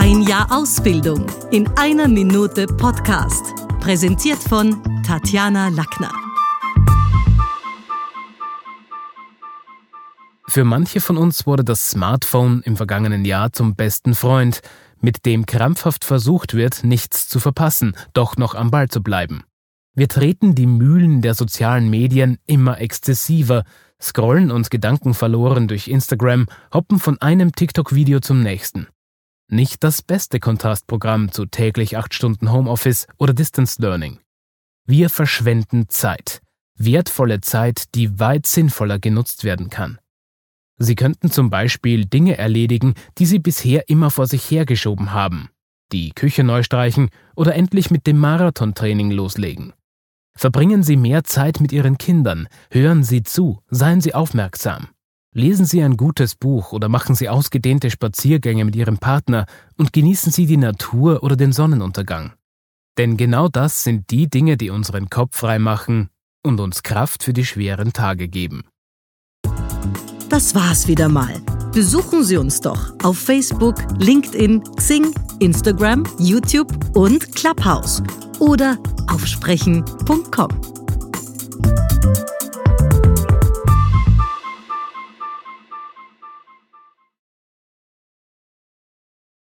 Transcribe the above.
Ein Jahr Ausbildung in einer Minute Podcast. Präsentiert von Tatjana Lackner. Für manche von uns wurde das Smartphone im vergangenen Jahr zum besten Freund, mit dem krampfhaft versucht wird, nichts zu verpassen, doch noch am Ball zu bleiben. Wir treten die Mühlen der sozialen Medien immer exzessiver, scrollen uns Gedanken verloren durch Instagram, hoppen von einem TikTok-Video zum nächsten. Nicht das beste Kontrastprogramm zu täglich acht Stunden Homeoffice oder Distance Learning. Wir verschwenden Zeit. Wertvolle Zeit, die weit sinnvoller genutzt werden kann. Sie könnten zum Beispiel Dinge erledigen, die Sie bisher immer vor sich hergeschoben haben. Die Küche neu streichen oder endlich mit dem Marathontraining loslegen. Verbringen Sie mehr Zeit mit Ihren Kindern, hören Sie zu, seien Sie aufmerksam. Lesen Sie ein gutes Buch oder machen Sie ausgedehnte Spaziergänge mit Ihrem Partner und genießen Sie die Natur oder den Sonnenuntergang. Denn genau das sind die Dinge, die unseren Kopf frei machen und uns Kraft für die schweren Tage geben. Das war's wieder mal. Besuchen Sie uns doch auf Facebook, LinkedIn, Xing, Instagram, YouTube und Clubhouse oder auf sprechen.com.